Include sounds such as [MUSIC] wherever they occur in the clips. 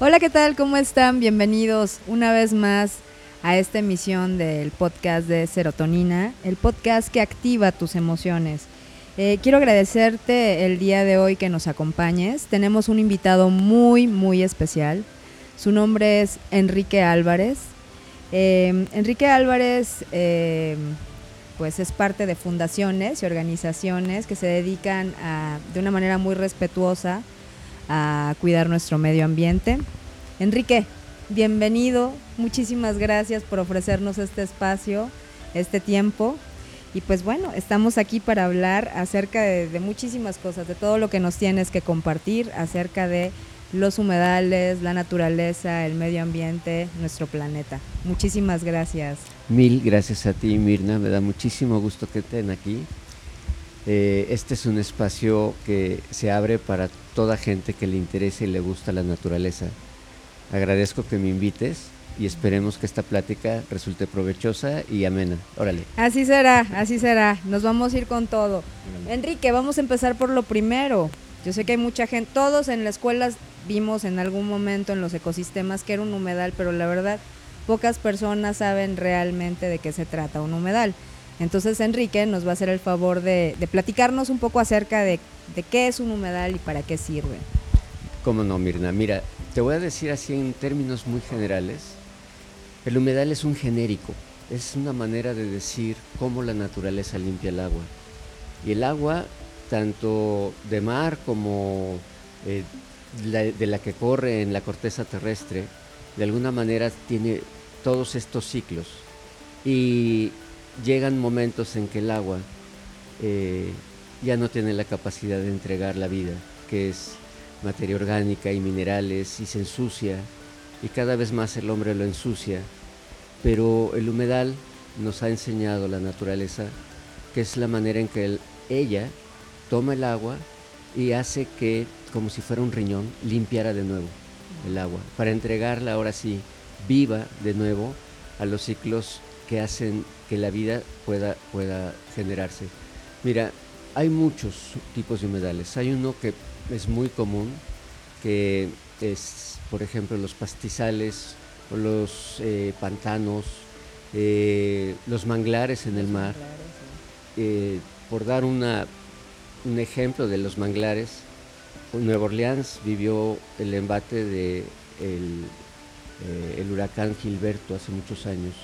Hola, ¿qué tal? ¿Cómo están? Bienvenidos una vez más a esta emisión del podcast de Serotonina, el podcast que activa tus emociones. Eh, quiero agradecerte el día de hoy que nos acompañes. Tenemos un invitado muy, muy especial. Su nombre es Enrique Álvarez. Eh, Enrique Álvarez eh, pues es parte de fundaciones y organizaciones que se dedican a, de una manera muy respetuosa a cuidar nuestro medio ambiente. Enrique, bienvenido, muchísimas gracias por ofrecernos este espacio, este tiempo. Y pues bueno, estamos aquí para hablar acerca de, muchísimas cosas, de todo lo que nos tienes que compartir acerca de los humedales, la naturaleza, el medio ambiente, nuestro planeta. Muchísimas gracias. Mil gracias a ti, Mirna. Me da muchísimo gusto que estén aquí. Eh, este es un espacio que se abre para toda gente que le interese y le gusta la naturaleza. Agradezco que me invites y esperemos que esta plática resulte provechosa y amena. Órale. Así será, así será. Nos vamos a ir con todo. Órale. Enrique, vamos a empezar por lo primero. Yo sé que hay mucha gente, todos en las escuelas vimos en algún momento en los ecosistemas que era un humedal, pero la verdad pocas personas saben realmente de qué se trata un humedal. Entonces Enrique nos va a hacer el favor de, de platicarnos un poco acerca de, de, qué es un humedal y para qué sirve. Cómo no, Mirna. Mira, te voy a decir así en términos muy generales. El humedal es un genérico, es una manera de decir cómo la naturaleza limpia el agua. Y el agua, tanto de mar como eh, de la que corre en la corteza terrestre, de alguna manera tiene todos estos ciclos. Y llegan momentos en que el agua eh, ya no tiene la capacidad de entregar la vida, que es materia orgánica y minerales, y se ensucia, y cada vez más el hombre lo ensucia. Pero el humedal nos ha enseñado la naturaleza, que es la manera en que el, ella toma el agua y hace que, como si fuera un riñón, limpiara de nuevo el agua, para entregarla ahora sí viva de nuevo a los ciclos que hacen que la vida pueda, pueda generarse. Mira, hay muchos tipos de humedales. Hay uno que es muy común, que es, por ejemplo, los pastizales o los eh, pantanos, eh, los manglares en el mar. Eh, por dar una, un ejemplo de los manglares, Nueva Orleans vivió el embate de el, el huracán Gilberto hace muchos años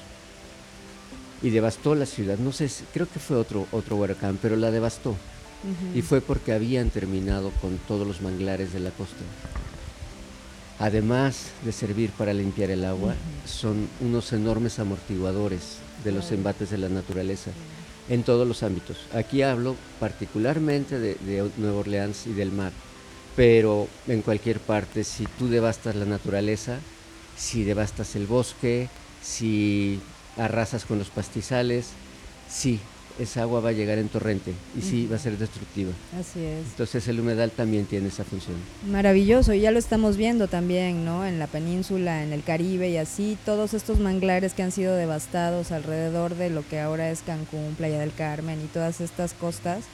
y devastó la ciudad. No sé, creo que fue otro, otro huracán, pero la devastó. Uh -huh. Y fue porque habían terminado con todos los manglares de la costa. Además de servir para limpiar el agua, uh -huh. son unos enormes amortiguadores de los embates de la naturaleza en todos los ámbitos. Aquí hablo particularmente de, de Nueva Orleans y del mar, pero en cualquier parte, si tú devastas la naturaleza, si devastas el bosque, si arrasas con los pastizales, sí, esa agua va a llegar en torrente y sí va a ser destructiva. Así es. Entonces el humedal también tiene esa función. Maravilloso, y ya lo estamos viendo también, ¿no? En la península, en el Caribe y así, todos estos manglares que han sido devastados alrededor de lo que ahora es Cancún, Playa del Carmen y todas estas costas,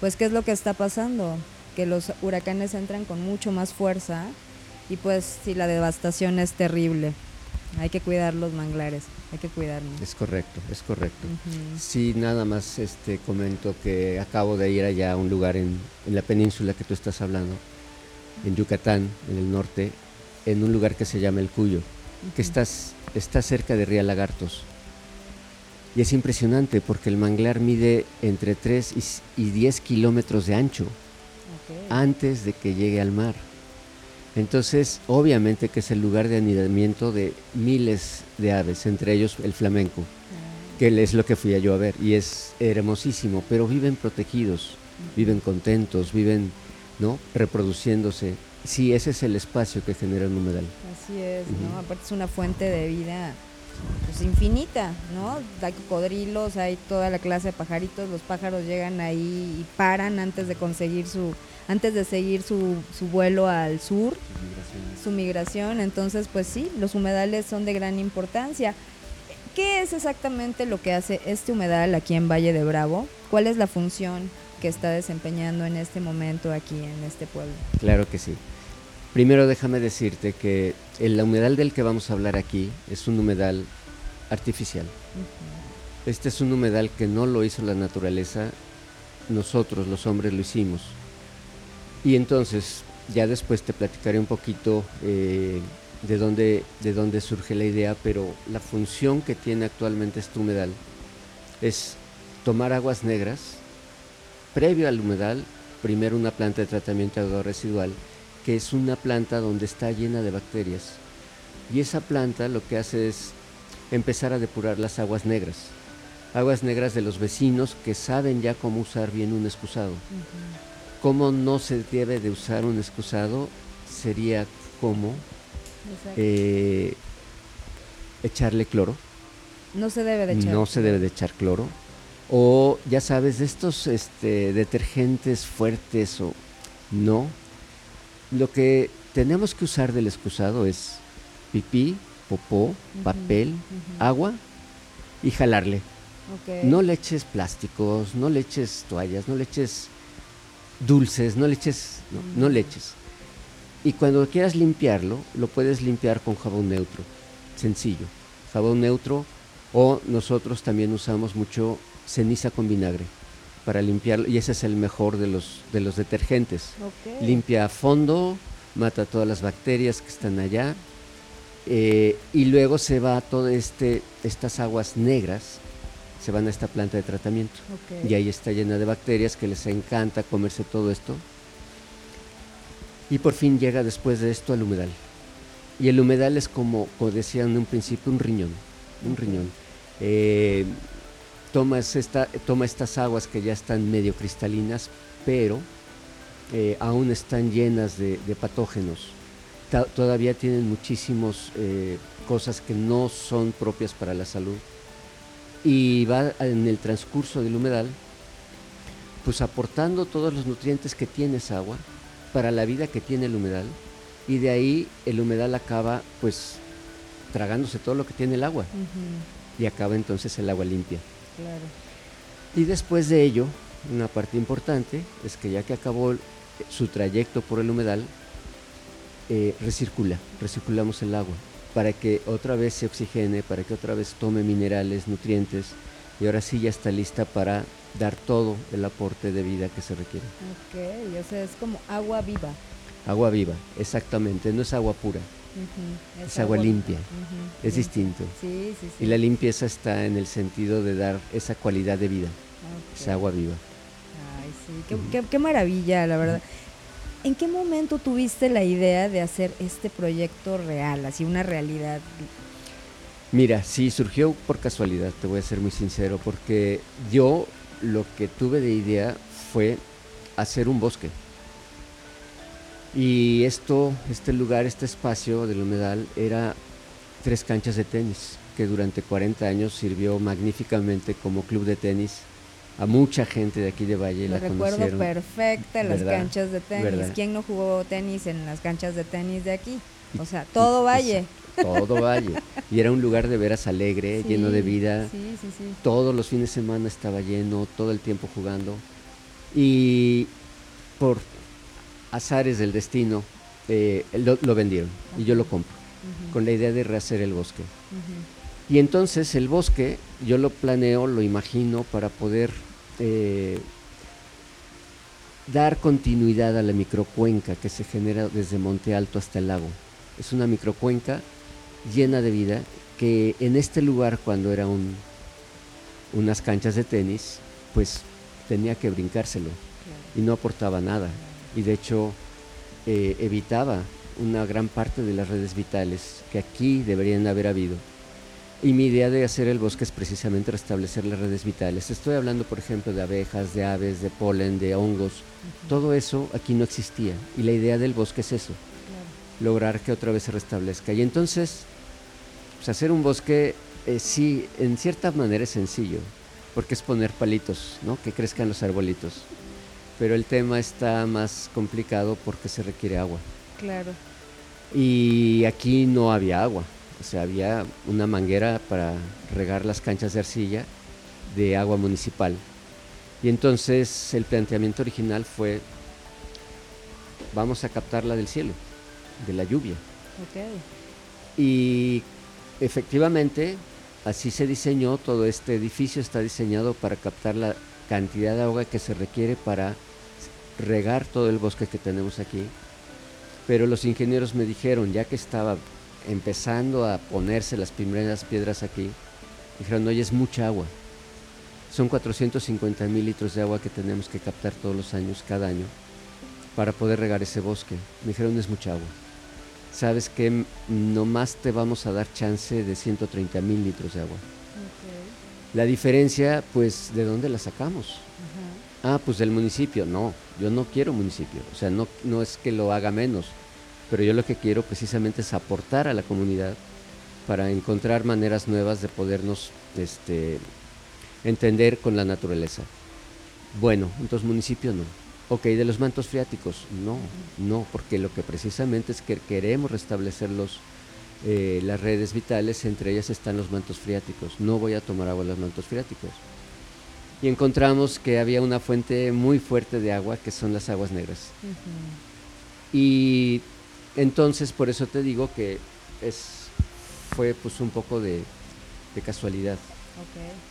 pues ¿qué es lo que está pasando? Que los huracanes entran con mucho más fuerza y pues sí, la devastación es terrible. Hay que cuidar los manglares, hay que. Es correcto, es correcto. Uh -huh. Sí, nada más este comento que acabo de ir allá a un lugar en, en, la península que tú estás hablando, en Yucatán, en el norte, en un lugar que se llama El Cuyo, uh -huh. que estás, está cerca de Ría Lagartos. Y es impresionante porque el manglar mide entre 3 y, y 10 kilómetros de ancho okay. antes de que llegue al mar. Entonces, obviamente que es el lugar de anidamiento de miles de aves, entre ellos el flamenco, que es lo que fui yo a ver, y es hermosísimo, pero viven protegidos, viven contentos, viven ¿no? reproduciéndose. Sí, ese es el espacio que genera un humedal. Así es, uh -huh. ¿no? Aparte es una fuente de vida pues infinita, ¿no? Hay cocodrilos, hay toda la clase de pajaritos, los pájaros llegan ahí y paran antes de conseguir su antes de seguir su, su vuelo al sur, su migración. Entonces, pues sí, los humedales son de gran importancia. ¿Qué es exactamente lo que hace este humedal aquí en Valle de Bravo? ¿Cuál es la función que está desempeñando en este momento aquí en este pueblo? Claro que sí. Primero déjame decirte que el humedal del que vamos a hablar aquí es un humedal artificial. Este es un humedal que no lo hizo la naturaleza, nosotros los hombres lo hicimos. Y entonces, ya después te platicaré un poquito eh, de, dónde, de dónde surge la idea, pero la función que tiene actualmente este humedal es tomar aguas negras, previo al humedal, primero una planta de tratamiento de agua residual, que es una planta donde está llena de bacterias. Y esa planta lo que hace es empezar a depurar las aguas negras. Aguas negras de los vecinos que saben ya cómo usar bien un excusado. Cómo no se debe de usar un excusado sería como eh, echarle cloro. no se debe de echar. No se debe de echar cloro. O ya sabes, de estos este, detergentes fuertes o no. Lo que tenemos que usar del excusado es pipí, popó, papel, agua y jalarle. No le eches plásticos, no le eches toallas, no le eches dulces, no le eches, no, no le eches. Y cuando quieras limpiarlo, lo puedes limpiar con jabón neutro, sencillo. Jabón neutro o nosotros también usamos mucho ceniza con vinagre para limpiarlo y ese es el mejor de los, de los detergentes. Limpia a fondo, mata todas las bacterias que están allá eh, y luego se va todo este, estas aguas negras, se van a esta planta de tratamiento y ahí está llena de bacterias que les encanta comerse todo esto. Y por fin llega después de esto al humedal. Y el humedal es como, como decía en un principio, un riñón. Un riñón. Eh, tomas esta, toma estas aguas que ya están medio cristalinas, pero eh, aún están llenas de, de patógenos. Ta- todavía tienen muchísimas cosas que no son propias para la salud. Y va en el transcurso del humedal, pues aportando todos los nutrientes que tiene esa agua para la vida que tiene el humedal. Y de ahí el humedal acaba pues tragándose todo lo que tiene el agua y acaba entonces el agua limpia. Claro. Y después de ello, una parte importante es que ya que acabó su trayecto por el humedal, eh, recircula, recirculamos el agua para que otra vez se oxigene, para que otra vez tome minerales, nutrientes y ahora sí ya está lista para dar todo el aporte de vida que se requiere. Ok, o sea, es como agua viva. Agua viva, exactamente, no es agua pura, Es agua limpia. Es distinto. Sí, sí, sí. Y la limpieza está en el sentido de dar esa cualidad de vida, Ok. esa agua viva. Ay, sí, qué, qué- qué maravilla, la verdad. ¿En qué momento tuviste la idea de hacer este proyecto real, así una realidad? Mira, sí, surgió por casualidad, te voy a ser muy sincero, porque yo lo que tuve de idea fue hacer un bosque. Y esto, este lugar, este espacio del humedal era tres canchas de tenis, que durante 40 años sirvió magníficamente como club de tenis a mucha gente de aquí de Valle. Lo la recuerdo conocieron. perfecta, las ¿Verdad? canchas de tenis. ¿Verdad? ¿Quién no jugó tenis en las canchas de tenis de aquí? O sea, todo valle. Todo Valle. Y era un lugar de veras alegre, [LAUGHS] lleno de vida. Sí, sí, sí. todos los fines de semana estaba lleno, todo el tiempo jugando. Y por azares del destino, eh, lo, lo vendieron y yo lo compro, con la idea de rehacer el bosque. Y entonces el bosque, yo lo planeo, lo imagino para poder eh, dar continuidad a la microcuenca que se genera desde Monte Alto hasta el lago. Es una microcuenca llena de vida que en este lugar cuando era un, unas canchas de tenis, pues tenía que brincárselo Claro. y no aportaba nada. Y de hecho eh, evitaba una gran parte de las redes vitales que aquí deberían haber habido. Y mi idea de hacer el bosque es precisamente restablecer las redes vitales. Estoy hablando, por ejemplo, de abejas, de aves, de polen, de hongos. Todo eso aquí no existía. Y la idea del bosque es eso, Claro. lograr que otra vez se restablezca. Y entonces, pues hacer un bosque, eh, sí, en cierta manera es sencillo, porque es poner palitos, ¿no? Que crezcan los arbolitos. Pero el tema está más complicado porque se requiere agua. Claro. Y aquí no había agua, o sea, había una manguera para regar las canchas de arcilla de agua municipal. Y entonces el planteamiento original fue, vamos a captarla del cielo, de la lluvia. Y efectivamente, así se diseñó, todo este edificio está diseñado para captar la cantidad de agua que se requiere para regar todo el bosque que tenemos aquí. Pero los ingenieros me dijeron, ya que estaba empezando a ponerse las primeras piedras aquí, dijeron, oye, es mucha agua. Son 450 mil litros de agua que tenemos que captar todos los años, cada año, para poder regar ese bosque. Me dijeron, es mucha agua. Sabes que nomás te vamos a dar chance de 130 mil litros de agua. La diferencia, pues, ¿de dónde la sacamos? Ah, pues del municipio. No, yo no quiero municipio. O sea, no, no es que lo haga menos, pero yo lo que quiero precisamente es aportar a la comunidad para encontrar maneras nuevas de podernos este, entender con la naturaleza. Bueno, entonces municipio no. Ok, de los mantos freáticos, no, no, porque lo que precisamente es que queremos restablecer los, eh, las redes vitales, entre ellas están los mantos freáticos. No voy a tomar agua de los mantos freáticos. Y encontramos que había una fuente muy fuerte de agua, que son las aguas negras. Y entonces, por eso te digo que es, fue pues un poco de, de casualidad.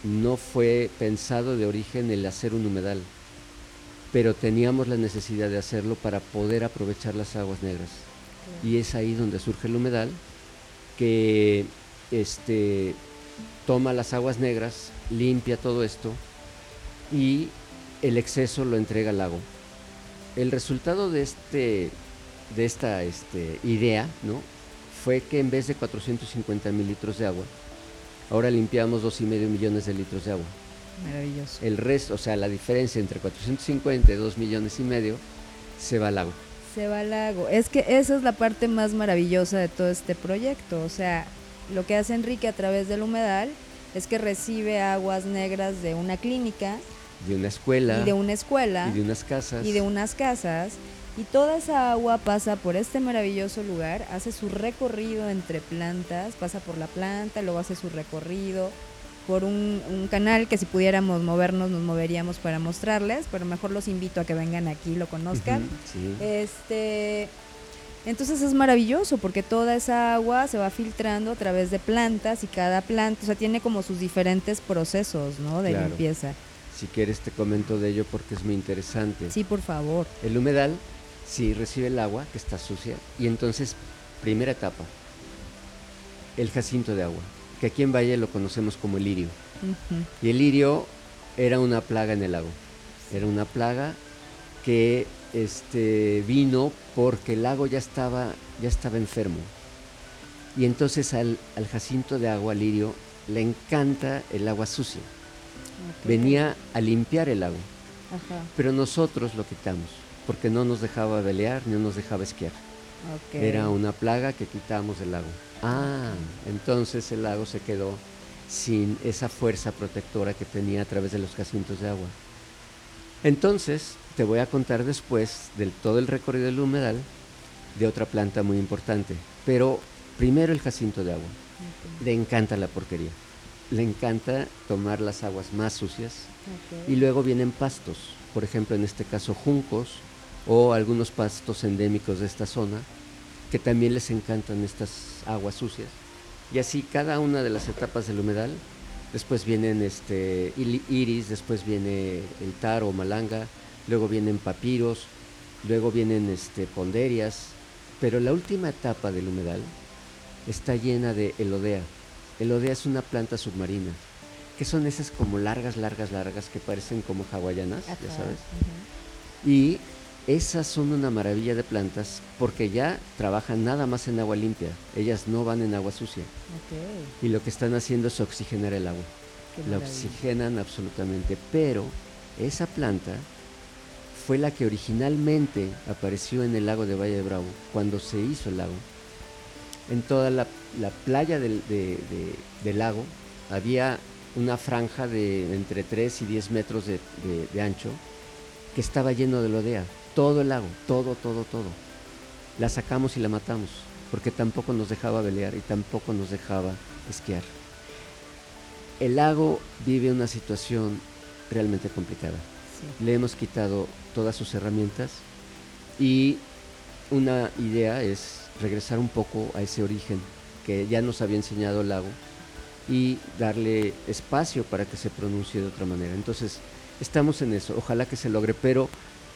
No fue pensado de origen el hacer un humedal, pero teníamos la necesidad de hacerlo para poder aprovechar las aguas negras. Y es ahí donde surge el humedal, que este, toma las aguas negras, limpia todo esto y el exceso lo entrega al lago. El resultado de, este, de esta este, idea ¿no? fue que en vez de 450 mil litros de agua, Ahora limpiamos dos y medio millones de litros de agua. Maravilloso. El resto, o sea, la diferencia entre 450 y 2 millones y medio se va al lago. Se va al lago. Es que esa es la parte más maravillosa de todo este proyecto. O sea, lo que hace Enrique a través del humedal es que recibe aguas negras de una clínica. De una escuela. Y de una escuela. Y de unas casas. Y de unas casas y toda esa agua pasa por este maravilloso lugar, hace su recorrido entre plantas, pasa por la planta, luego hace su recorrido por un, canal que si pudiéramos movernos nos moveríamos para mostrarles, pero mejor los invito a que vengan aquí y lo conozcan. Este entonces es maravilloso porque toda esa agua se va filtrando a través de plantas y cada planta, o sea, tiene como sus diferentes procesos, ¿no? De limpieza. Si quieres te comento de ello porque es muy interesante. Sí, por favor. El humedal sí recibe el agua que está sucia y entonces, primera etapa, el jacinto de agua, que aquí en Valle lo conocemos como el lirio. Y el lirio era una plaga en el lago, era una plaga que este, vino porque el lago ya estaba, ya estaba enfermo. Y entonces al, jacinto de agua, lirio, le encanta el agua sucia. Venía a limpiar el lago. Pero nosotros lo quitamos porque no nos dejaba velear ni nos dejaba esquiar. Era una plaga que quitábamos del lago. Ah, entonces el lago se quedó sin esa fuerza protectora que tenía a través de los jacintos de agua. Entonces, te voy a contar después del todo el recorrido del humedal de otra planta muy importante. Pero primero el jacinto de agua. Le encanta la porquería. Le encanta tomar las aguas más sucias. Y luego vienen pastos. Por ejemplo, en este caso, juncos, o algunos pastos endémicos de esta zona que también les encantan estas aguas sucias. Y así cada una de las etapas del humedal, después vienen este iris, después viene el taro o malanga, luego vienen papiros, luego vienen este ponderias, pero la última etapa del humedal está llena de elodea. Elodea es una planta submarina, que son esas como largas, largas, largas que parecen como hawaianas, ya sabes. Y esas son una maravilla de plantas porque ya trabajan nada más en agua limpia. Ellas no van en agua sucia. Y lo que están haciendo es oxigenar el agua. la oxigenan absolutamente. Pero esa planta fue la que originalmente apareció en el lago de Valle de Bravo, cuando se hizo el lago. En toda la, playa del, lago había una franja de entre 3 y 10 metros de ancho que estaba lleno de lodea, todo el lago, todo, todo, todo. La sacamos y la matamos, porque tampoco nos dejaba velear y tampoco nos dejaba esquiar. El lago vive una situación realmente complicada. Le hemos quitado todas sus herramientas y una idea es regresar un poco a ese origen que ya nos había enseñado el lago y darle espacio para que se pronuncie de otra manera. Entonces, estamos en eso, ojalá que se logre, pero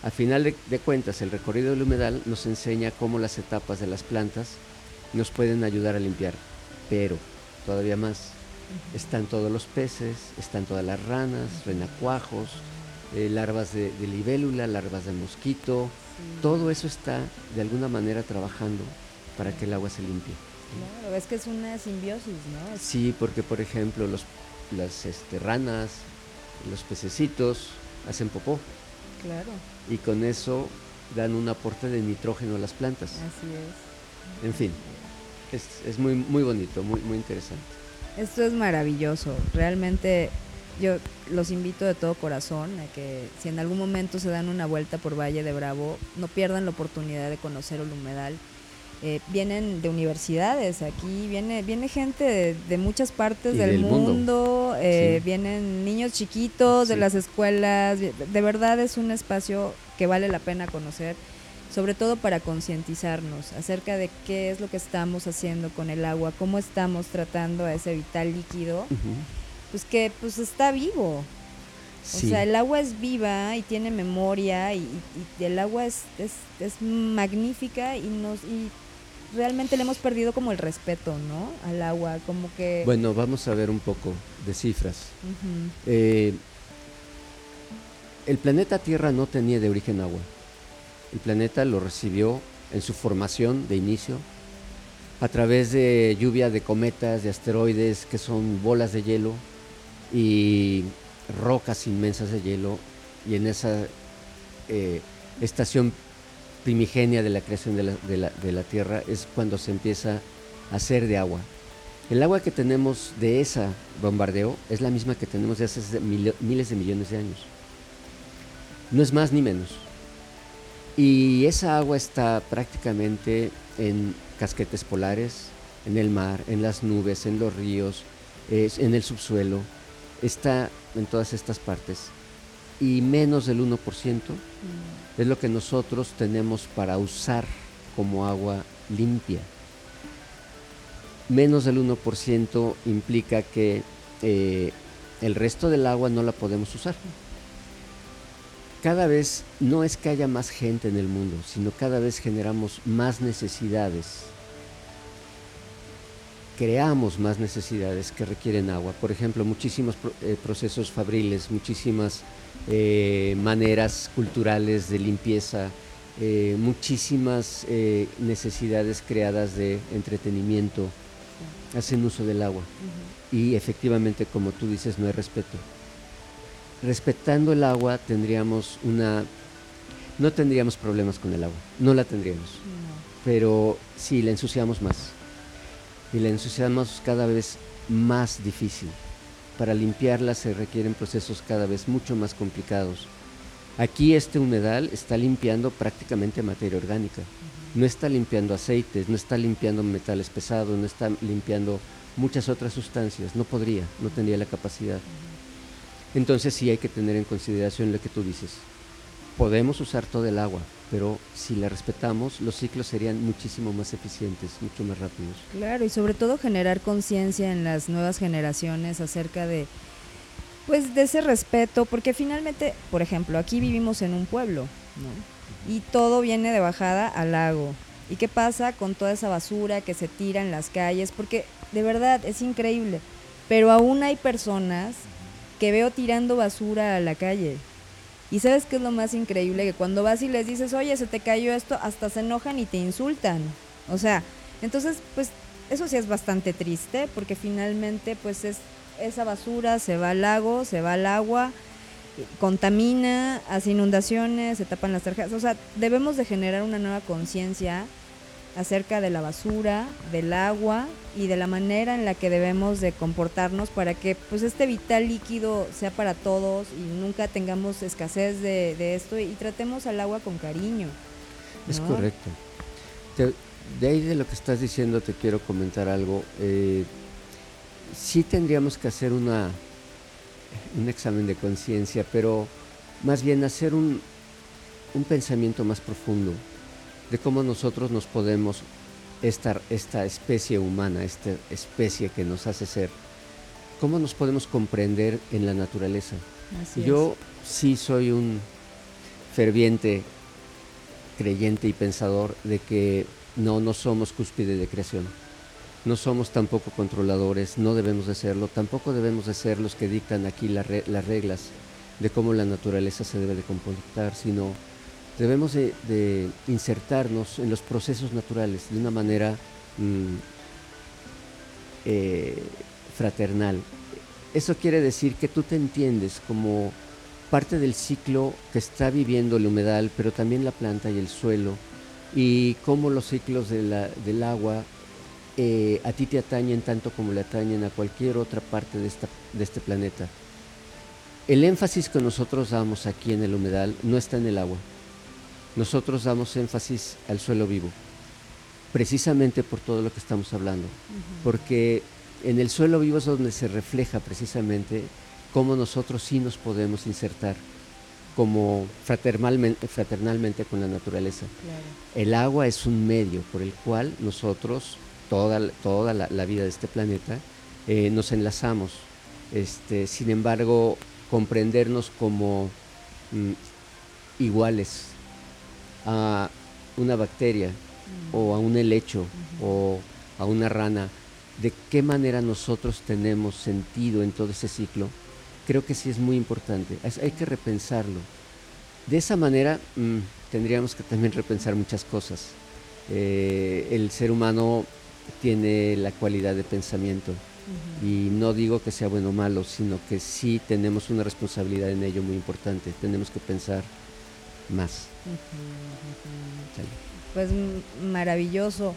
a final de, cuentas el recorrido del humedal nos enseña cómo las etapas de las plantas nos pueden ayudar a limpiar, pero todavía más, están todos los peces, están todas las ranas, renacuajos, eh, larvas de, libélula, larvas de mosquito, todo eso está de alguna manera trabajando para que el agua se limpie. Claro, es que es una simbiosis, ¿no? Sí, porque por ejemplo los, las este, ranas, los pececitos hacen popó. Claro. Y con eso dan un aporte de nitrógeno a las plantas. Así es. En fin, es, es muy, muy bonito, muy, muy interesante. Esto es maravilloso. Realmente yo los invito de todo corazón a que si en algún momento se dan una vuelta por Valle de Bravo, no pierdan la oportunidad de conocer el humedal. Eh, vienen de universidades, aquí viene, viene gente de, muchas partes del, mundo, eh, vienen niños chiquitos de las escuelas, de verdad es un espacio que vale la pena conocer, sobre todo para concientizarnos acerca de qué es lo que estamos haciendo con el agua, cómo estamos tratando a ese vital líquido pues que pues está vivo. O sea, el agua es viva y tiene memoria y, el agua es, es, magnífica y nos y realmente le hemos perdido como el respeto, ¿no? Al agua, como que... Bueno, vamos a ver un poco de cifras. Eh, el planeta Tierra no tenía de origen agua. El planeta lo recibió en su formación de inicio a través de lluvia de cometas, de asteroides, que son bolas de hielo y rocas inmensas de hielo y en esa eh, estación primigenia de la creación de la, de, la, de la, Tierra es cuando se empieza a hacer de agua. El agua que tenemos de ese bombardeo es la misma que tenemos de hace miles de millones de años. No es más ni menos. Y esa agua está prácticamente en casquetes polares, en el mar, en las nubes, en los ríos, en el subsuelo, está en todas estas partes y menos del 1% es lo que nosotros tenemos para usar como agua limpia. Menos del 1% implica que eh, el resto del agua no la podemos usar. Cada vez no es que haya más gente en el mundo, sino cada vez generamos más necesidades creamos más necesidades que requieren agua. Por ejemplo, muchísimos eh, procesos fabriles, muchísimas eh, maneras culturales de limpieza, eh, muchísimas necesidades creadas de entretenimiento hacen uso del agua. Y efectivamente, como tú dices, no hay respeto. Respetando el agua tendríamos una... No tendríamos problemas con el agua, no la tendríamos. Pero sí, la ensuciamos más y la ensuciamos cada vez más difícil. Para limpiarla se requieren procesos cada vez mucho más complicados. Aquí este humedal está limpiando prácticamente materia orgánica. No está limpiando aceites, no está limpiando metales pesados, no está limpiando muchas otras sustancias. No podría, no tendría la capacidad. Entonces sí hay que tener en consideración lo que tú dices. Podemos usar todo el agua, pero si la respetamos, los ciclos serían muchísimo más eficientes, mucho más rápidos. Claro, y sobre todo generar conciencia en las nuevas generaciones acerca de pues de ese respeto, porque finalmente, por ejemplo, aquí vivimos en un pueblo, ¿no? Y todo viene de bajada al lago. ¿Y qué pasa con toda esa basura que se tira en las calles? Porque de verdad es increíble, pero aún hay personas que veo tirando basura a la calle. Y sabes qué es lo más increíble, que cuando vas y les dices, oye, se te cayó esto, hasta se enojan y te insultan. O sea, entonces, pues eso sí es bastante triste, porque finalmente, pues es esa basura se va al lago, se va al agua, contamina, hace inundaciones, se tapan las tarjetas. O sea, debemos de generar una nueva conciencia acerca de la basura, del agua y de la manera en la que debemos de comportarnos para que pues este vital líquido sea para todos y nunca tengamos escasez de, esto y tratemos al agua con cariño. Es correcto. de ahí de lo que estás diciendo te quiero comentar algo. Eh, sí tendríamos que hacer una, un examen de conciencia, pero más bien hacer un, un pensamiento más profundo de cómo nosotros nos podemos, esta, esta especie humana, esta especie que nos hace ser, cómo nos podemos comprender en la naturaleza. Yo sí soy un ferviente creyente y pensador de que no, no somos cúspide de creación. No somos tampoco controladores, no debemos de serlo, tampoco debemos de ser los que dictan aquí las reglas de cómo la naturaleza se debe de comportar, sino debemos de, insertarnos en los procesos naturales de una manera mm, eh, fraternal. Eso quiere decir que tú te entiendes como parte del ciclo que está viviendo el humedal, pero también la planta y el suelo, y cómo los ciclos del agua eh, a ti te atañen tanto como le atañen a cualquier otra parte de, este planeta. El énfasis que nosotros damos aquí en el humedal no está en el agua, nosotros damos énfasis al suelo vivo, precisamente por todo lo que estamos hablando, porque en el suelo vivo es donde se refleja precisamente cómo nosotros sí nos podemos insertar como fraternalmente, fraternalmente con la naturaleza. El agua es un medio por el cual nosotros, toda, toda la, vida de este planeta, eh, nos enlazamos. Este, sin embargo, comprendernos como mm, iguales a una bacteria o a un helecho o a una rana, de qué manera nosotros tenemos sentido en todo ese ciclo, creo que sí es muy importante. hay que repensarlo. De esa manera mm, tendríamos que también repensar muchas cosas. Eh, el ser humano tiene la cualidad de pensamiento y no digo que sea bueno o malo, sino que sí tenemos una responsabilidad en ello muy importante. Tenemos que pensar más. Pues maravilloso.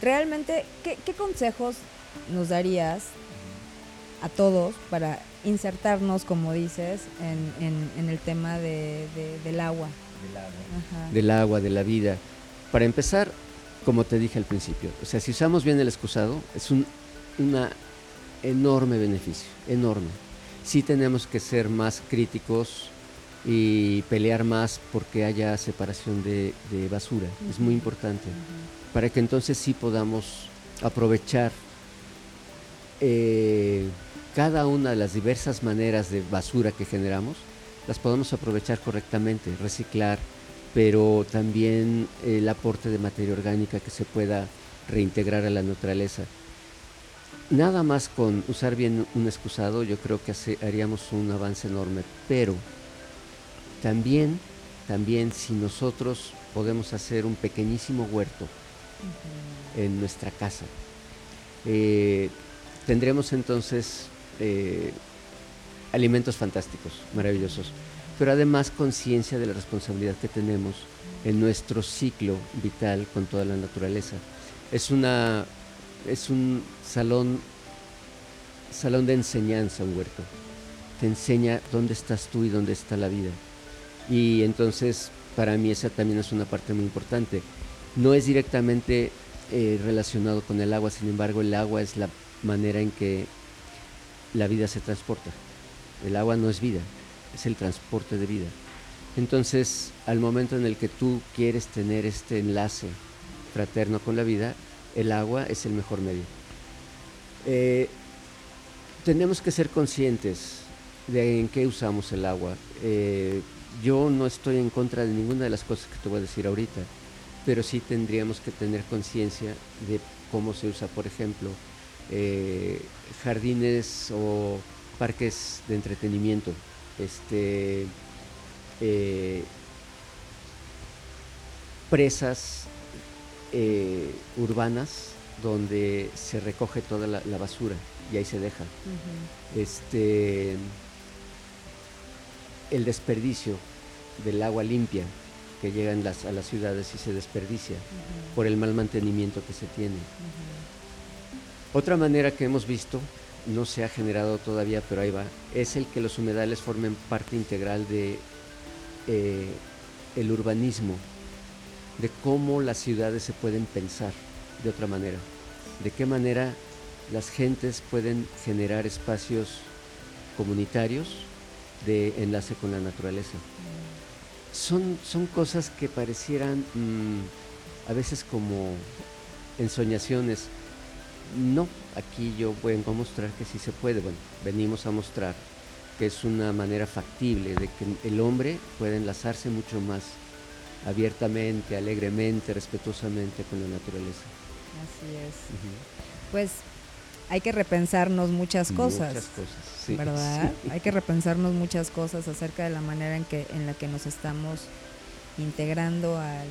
Realmente, ¿qué, consejos nos darías a todos para insertarnos, como dices, en, el tema de, del agua? Del agua. Del agua, de la vida. Para empezar, como te dije al principio, o sea, si usamos bien el excusado, es un una enorme beneficio, enorme. Sí tenemos que ser más críticos y pelear más porque haya separación de, basura. Es muy importante. Para que entonces sí podamos aprovechar eh, cada una de las diversas maneras de basura que generamos, las podamos aprovechar correctamente, reciclar, pero también el aporte de materia orgánica que se pueda reintegrar a la naturaleza. Nada más con usar bien un excusado, yo creo que haríamos un avance enorme, pero también, también si nosotros podemos hacer un pequeñísimo huerto en nuestra casa, eh, tendremos entonces eh, alimentos fantásticos, maravillosos, pero además conciencia de la responsabilidad que tenemos en nuestro ciclo vital con toda la naturaleza. Es una es un salón salón de enseñanza un huerto. Te enseña dónde estás tú y dónde está la vida. Y entonces para mí esa también es una parte muy importante. No es directamente eh, relacionado con el agua, sin embargo el agua es la manera en que la vida se transporta. El agua no es vida, es el transporte de vida. Entonces, al momento en el que tú quieres tener este enlace fraterno con la vida, el agua es el mejor medio. Eh, tenemos que ser conscientes de en qué usamos el agua. Eh, yo no estoy en contra de ninguna de las cosas que te voy a decir ahorita, pero sí tendríamos que tener conciencia de cómo se usa, por ejemplo, eh, jardines o parques de entretenimiento, este, eh, presas urbanas donde se recoge toda la, basura y ahí se deja. Este el desperdicio del agua limpia que llegan las, a las ciudades y se desperdicia por el mal mantenimiento que se tiene. Otra manera que hemos visto, no se ha generado todavía, pero ahí va, es el que los humedales formen parte integral de eh, el urbanismo, de cómo las ciudades se pueden pensar de otra manera, de qué manera las gentes pueden generar espacios comunitarios de enlace con la naturaleza. Son, son cosas que parecieran mm, a veces como ensoñaciones. No, aquí yo vengo a mostrar que sí se puede. Bueno, venimos a mostrar que es una manera factible de que el hombre puede enlazarse mucho más abiertamente, alegremente, respetuosamente con la naturaleza. Así es. Pues hay que repensarnos muchas cosas. Muchas cosas, sí, ¿Verdad? sí. Hay que repensarnos muchas cosas acerca de la manera en que en la que nos estamos integrando al,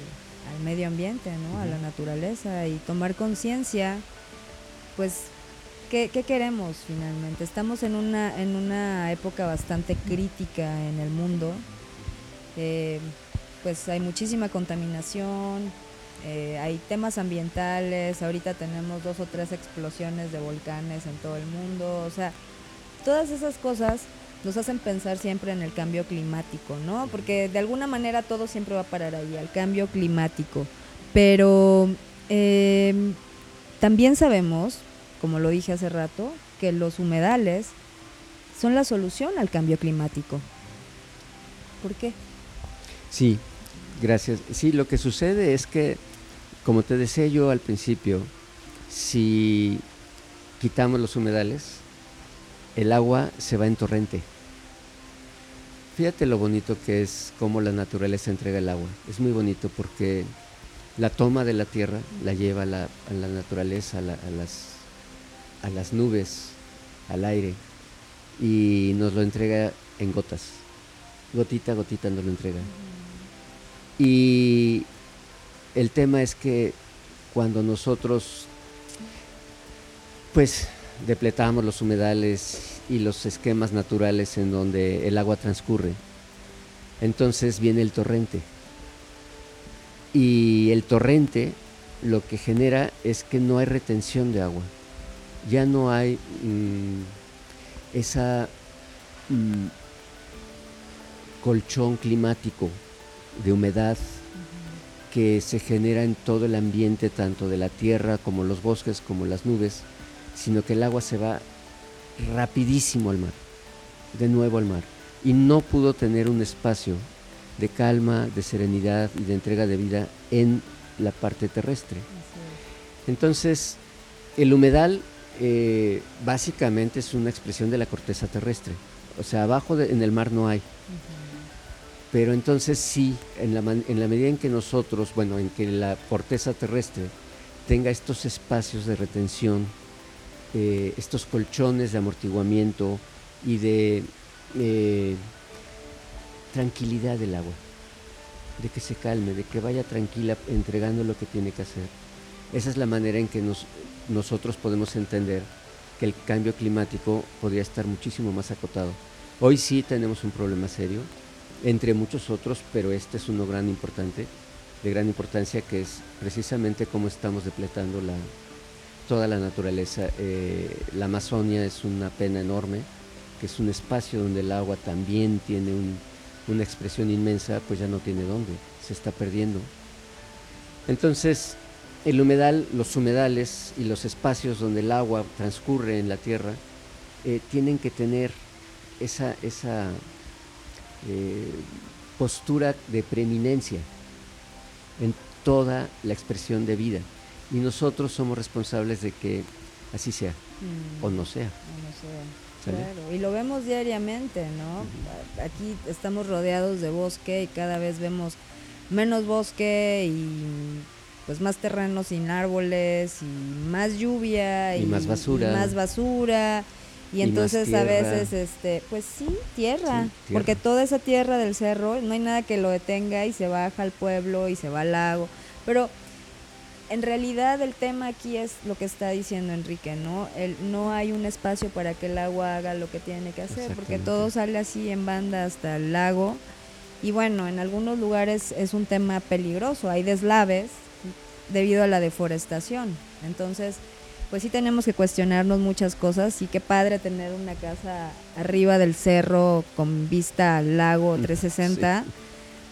al medio ambiente, ¿no? A la naturaleza y tomar conciencia, pues, ¿qué, qué queremos finalmente? Estamos en una, en una época bastante crítica en el mundo. Eh, pues hay muchísima contaminación, eh, hay temas ambientales, ahorita tenemos dos o tres explosiones de volcanes en todo el mundo, o sea, todas esas cosas nos hacen pensar siempre en el cambio climático, ¿no? Porque de alguna manera todo siempre va a parar ahí, al cambio climático. Pero eh, también sabemos, como lo dije hace rato, que los humedales son la solución al cambio climático. ¿Por qué? Sí, gracias. Sí, lo que sucede es que, como te decía yo al principio, si quitamos los humedales, el agua se va en torrente. Fíjate lo bonito que es cómo la naturaleza entrega el agua. Es muy bonito porque la toma de la tierra la lleva a la, naturaleza, a las, a las nubes, al aire, y nos lo entrega en gotas. Gotita a gotita nos lo entrega. Y el tema es que cuando nosotros pues depletamos los humedales y los esquemas naturales en donde el agua transcurre, entonces viene el torrente. Y el torrente lo que genera es que no hay retención de agua. Ya no hay mm, esa mm, colchón climático de humedad que se genera en todo el ambiente, tanto de la tierra como los bosques, como las nubes, sino que el agua se va rapidísimo al mar, de nuevo al mar, y no pudo tener un espacio de calma, de serenidad y de entrega de vida en la parte terrestre. Entonces, el humedal eh, básicamente es una expresión de la corteza terrestre, o sea, abajo de- en el mar no hay. Pero entonces sí, en la, en la medida en que nosotros, bueno, en que la corteza terrestre tenga estos espacios de retención, eh, estos colchones de amortiguamiento y de eh, tranquilidad del agua, de que se calme, de que vaya tranquila entregando lo que tiene que hacer. Esa es la manera en que nos- nosotros podemos entender que el cambio climático podría estar muchísimo más acotado. Hoy sí tenemos un problema serio, entre muchos otros, pero este es uno gran importante, de gran importancia, que es precisamente cómo estamos depletando la, toda la naturaleza. Eh, la Amazonia es una pena enorme, que es un espacio donde el agua también tiene un- una expresión inmensa, pues ya no tiene dónde, se está perdiendo. Entonces, el humedal, los humedales y los espacios donde el agua transcurre en la tierra eh, tienen que tener esa, esa eh, postura de preeminencia en toda la expresión de vida. Y nosotros somos responsables de que así sea Mm, o no sea. o no. ¿Sale? Claro, y lo vemos diariamente, ¿no? Aquí estamos rodeados de bosque y cada vez vemos menos bosque y pues más terreno sin árboles y más lluvia Y más basura. y más basura y, Y más entonces a veces este pues sí tierra, Sí, tierra. porque toda esa tierra del cerro no hay nada que lo detenga y se baja al pueblo y se va al lago pero en realidad el tema aquí es lo que está diciendo Enrique, ¿no? El, no hay un espacio para que el agua haga lo que tiene que hacer, porque todo sale así en banda hasta el lago Y bueno, en algunos lugares es un tema peligroso, hay deslaves debido a la deforestación. Entonces, pues sí tenemos que cuestionarnos muchas cosas y qué padre tener una casa arriba del cerro con vista al lago 360,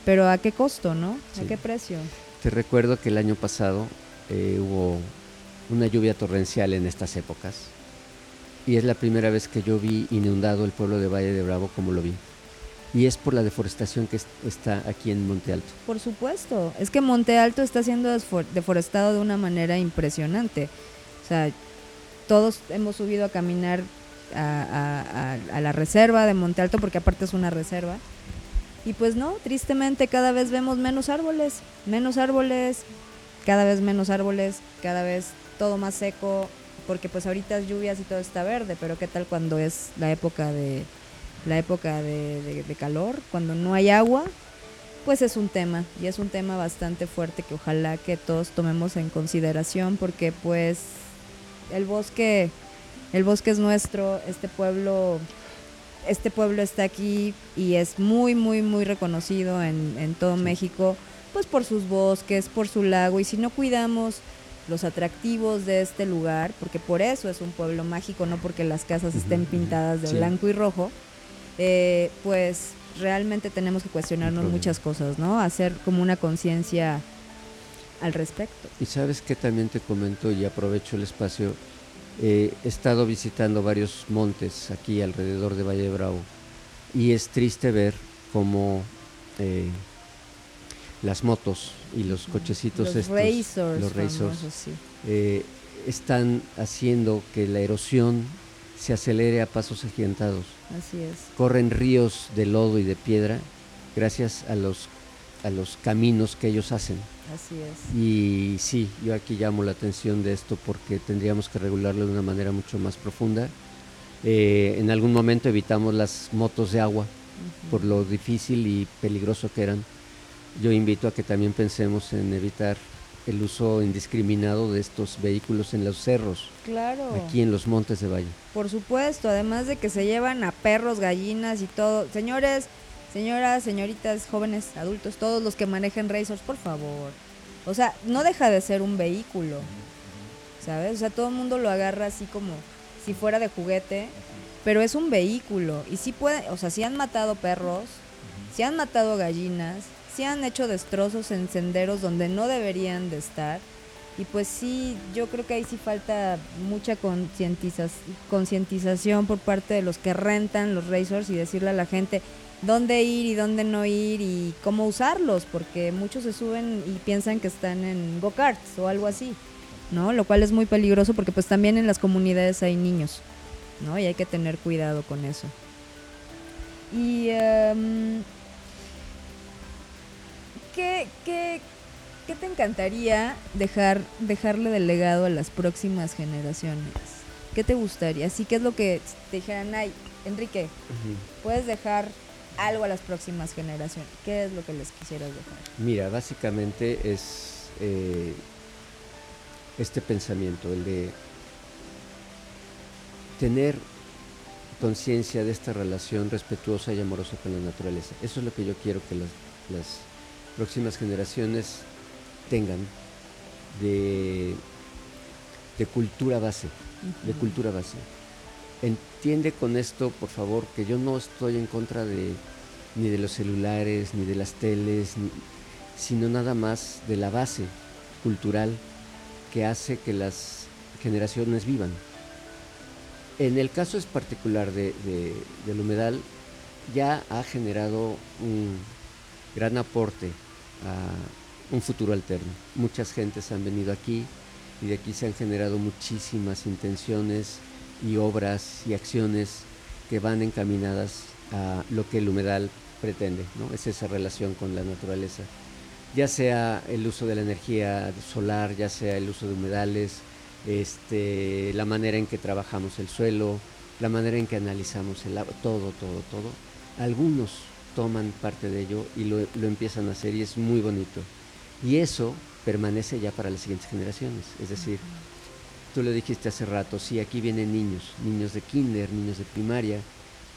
pero ¿a qué costo, no? ¿A qué precio? Te recuerdo que el año pasado eh, hubo una lluvia torrencial en estas épocas y es la primera vez que yo vi inundado el pueblo de Valle de Bravo como lo vi. Y es por la deforestación que está aquí en Monte Alto. Por supuesto, es que Monte Alto está siendo deforestado de una manera impresionante. O sea, todos hemos subido a caminar a, a, la reserva de Monte Alto, porque aparte es una reserva. Y pues no, tristemente cada vez vemos menos árboles, menos árboles, cada vez menos árboles, cada vez todo más seco, porque pues ahorita es lluvias y todo está verde, pero qué tal cuando es la época de la época de, calor, cuando no hay agua, pues es un tema y es un tema bastante fuerte que ojalá que todos tomemos en consideración porque pues el bosque el bosque es nuestro, este pueblo este pueblo está aquí y es muy muy muy reconocido en, en todo México pues por sus bosques, por su lago y si no cuidamos los atractivos de este lugar, porque por eso es un pueblo mágico, no porque las casas estén pintadas de blanco y rojo, eh, pues realmente tenemos que cuestionarnos muchas cosas, ¿no? Hacer como una conciencia al respecto. Y sabes que también te comento y aprovecho el espacio, eh, he estado visitando varios montes aquí alrededor de Valle de Bravo y es triste ver cómo eh, las motos y los cochecitos los estos, los racers, eh, están haciendo que la erosión se acelere a pasos agigantados. Así es. Corren ríos de lodo y de piedra gracias a los a los caminos que ellos hacen. Así es. Y sí, yo aquí llamo la atención de esto porque tendríamos que regularlo de una manera mucho más profunda. Eh, en algún momento evitamos las motos de agua por lo difícil y peligroso que eran yo invito a que también pensemos en evitar el uso indiscriminado de estos vehículos en los cerros. Claro. Aquí en los montes de Valle. Por supuesto, además de que se llevan a perros, gallinas y todo. Señores, señoras, señoritas, jóvenes, adultos, todos los que manejen racers, por favor. O sea, no deja de ser un vehículo. ¿Sabes? O sea, todo el mundo lo agarra así como si fuera de juguete, pero es un vehículo y sí puede, o sea, si han matado perros, si han matado gallinas, sí han hecho destrozos en senderos donde no deberían de estar. Y pues sí, yo creo que ahí sí falta mucha concientización por parte de los que rentan los racers y decirle a la gente dónde ir y dónde no ir y cómo usarlos, porque muchos se suben y piensan que están en go-karts o algo así, ¿no? Lo cual es muy peligroso porque pues también en las comunidades hay niños, ¿no? Y hay que tener cuidado con eso. Y... Em, ¿qué, qué, qué te encantaría dejar, dejarle de legado a las próximas generaciones? ¿Qué te gustaría? Así que es lo que te dijeran, ay, Enrique, puedes dejar algo a las próximas generaciones. ¿Qué es lo que les quisieras dejar? Mira, básicamente es eh, este pensamiento, el de tener conciencia de esta relación respetuosa y amorosa con la naturaleza. Eso es lo que yo quiero que las, las próximas generaciones tengan de, de cultura base, de cultura base. Entiende con esto, por favor, que yo no estoy en contra de ni de los celulares, ni de las teles, sino nada más de la base cultural que hace que las generaciones vivan. En el caso es particular de, del humedal, ya ha generado un, gran aporte a un futuro alterno. Muchas gentes han venido aquí y de aquí se han generado muchísimas intenciones y obras y acciones que van encaminadas a lo que el humedal pretende, ¿no? Es esa relación con la naturaleza. Ya sea el uso de la energía solar, ya sea el uso de humedales, este, la manera en que trabajamos el suelo, la manera en que analizamos el agua, todo, todo, todo. Algunos toman parte de ello y lo, empiezan a hacer y es muy bonito. Y eso permanece ya para las siguientes generaciones. Es decir, tú lo dijiste hace rato, sí, aquí vienen niños, niños de kinder, niños de primaria,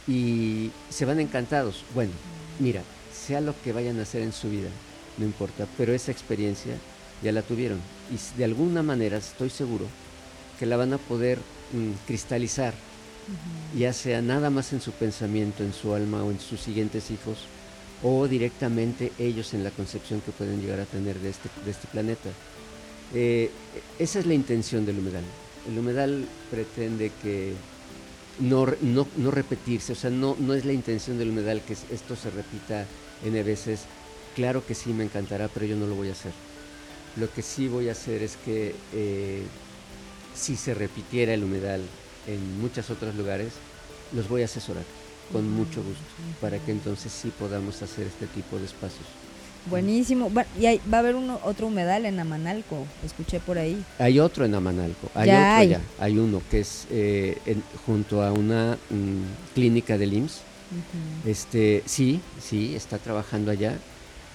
y se van encantados. Bueno, mira, sea lo que vayan a hacer en su vida, no importa, pero esa experiencia ya la tuvieron y de alguna manera estoy seguro que la van a poder mm, cristalizar, ya sea nada más en su pensamiento, en su alma o en sus siguientes hijos, o directamente ellos en la concepción que pueden llegar a tener de este, este planeta. Eh, esa es la intención del humedal. El humedal pretende que no, repetirse, o sea, no, no es la intención del humedal que esto se repita N veces. Claro que sí, me encantará, pero yo no lo voy a hacer. Lo que sí voy a hacer es que eh, si se repitiera el humedal en muchos otros lugares, los voy a asesorar con mucho gusto para que entonces sí podamos hacer este tipo de espacios. Buenísimo. Y hay, va a haber uno, otro humedal en Amanalco, escuché por ahí. Hay otro en Amanalco, hay otro hay. Hay uno que es eh, junto a una mm, clínica del IMSS. este, sí, sí, está trabajando allá.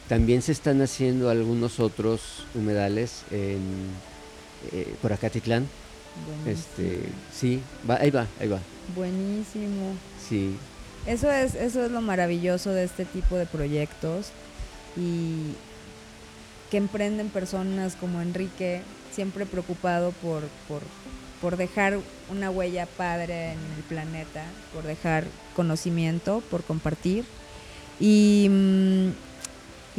También se están haciendo algunos otros humedales en, eh, por Acatitlán. Este, sí, va, ahí va, ahí va. Buenísimo. Sí. Eso es, eso es lo maravilloso de este tipo de proyectos y que emprenden personas como Enrique, siempre preocupado por, por, por dejar una huella padre en el planeta, por dejar conocimiento, por compartir. Y, mm,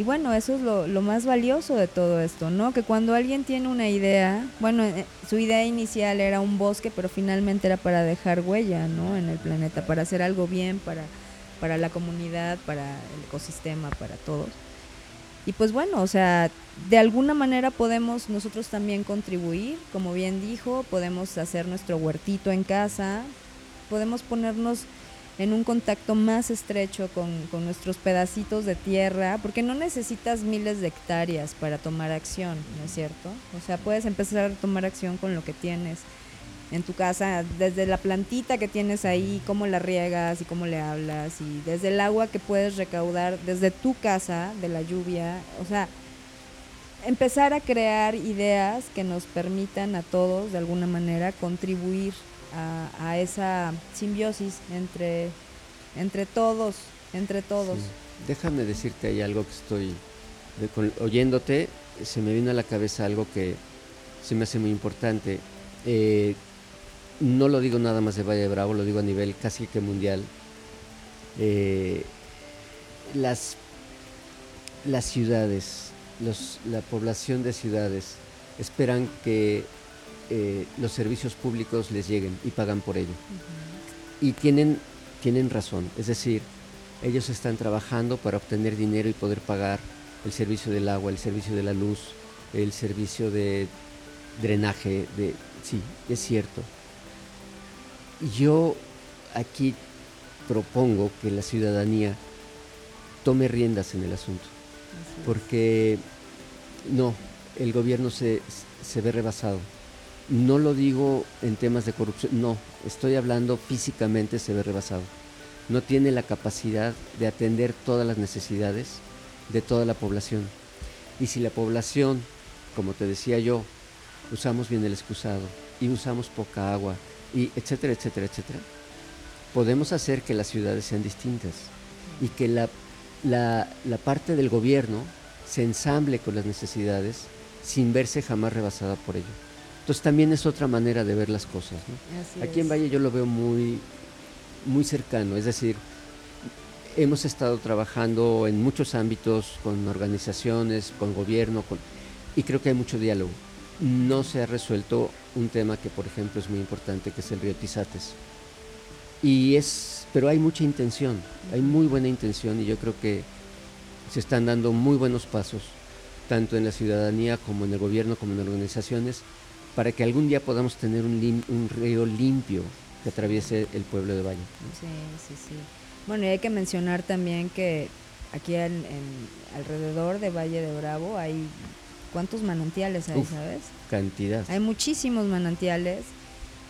y bueno, eso es lo, lo, más valioso de todo esto, ¿no? Que cuando alguien tiene una idea, bueno, eh, su idea inicial era un bosque, pero finalmente era para dejar huella, ¿no? En el planeta, para hacer algo bien, para, para la comunidad, para el ecosistema, para todos. Y pues bueno, o sea, de alguna manera podemos nosotros también contribuir, como bien dijo, podemos hacer nuestro huertito en casa, podemos ponernos en un contacto más estrecho con, con, nuestros pedacitos de tierra, porque no necesitas miles de hectáreas para tomar acción, ¿no es cierto? O sea, puedes empezar a tomar acción con lo que tienes en tu casa, desde la plantita que tienes ahí, cómo la riegas y cómo le hablas, y desde el agua que puedes recaudar desde tu casa, de la lluvia, o sea, empezar a crear ideas que nos permitan a todos, de alguna manera, contribuir a, esa simbiosis entre, entre todos, entre todos. Déjame decirte ahí algo que estoy oyéndote, se me vino a la cabeza algo que se me hace muy importante. Eh, no lo digo nada más de Valle Bravo, lo digo a nivel casi que mundial. Eh, las, las ciudades, la población de ciudades esperan que eh, los servicios públicos les lleguen y pagan por ello. Y tienen, tienen razón, es decir, ellos están trabajando para obtener dinero y poder pagar el servicio del agua, el servicio de la luz, el servicio de drenaje, de, sí, es cierto yo aquí propongo que la ciudadanía tome riendas en el asunto, porque no, el gobierno se, ve rebasado. No lo digo en temas de corrupción, no, estoy hablando físicamente se ve rebasado. No tiene la capacidad de atender todas las necesidades de toda la población. Y si la población, como te decía yo, usamos bien el excusado y usamos poca agua y etcétera, etcétera, etcétera, podemos hacer que las ciudades sean distintas y que la, la, parte del gobierno se ensamble con las necesidades sin verse jamás rebasada por ello. Entonces también es otra manera de ver las cosas. Aquí en Valle yo lo veo muy, muy cercano, es decir, hemos estado trabajando en muchos ámbitos con organizaciones, con gobierno, con, y creo que hay mucho diálogo no se ha resuelto un tema que, por ejemplo, es muy importante, que es el río Tizates. Y es, pero hay mucha intención, hay muy buena intención y yo creo que se están dando muy buenos pasos, tanto en la ciudadanía como en el gobierno, como en organizaciones, para que algún día podamos tener un, un río limpio que atraviese el pueblo de Valle. Sí, sí, sí. Bueno, y hay que mencionar también que aquí en, alrededor de Valle de Bravo hay ¿Cuántos manantiales hay, sabes? Cantidad. Hay muchísimos manantiales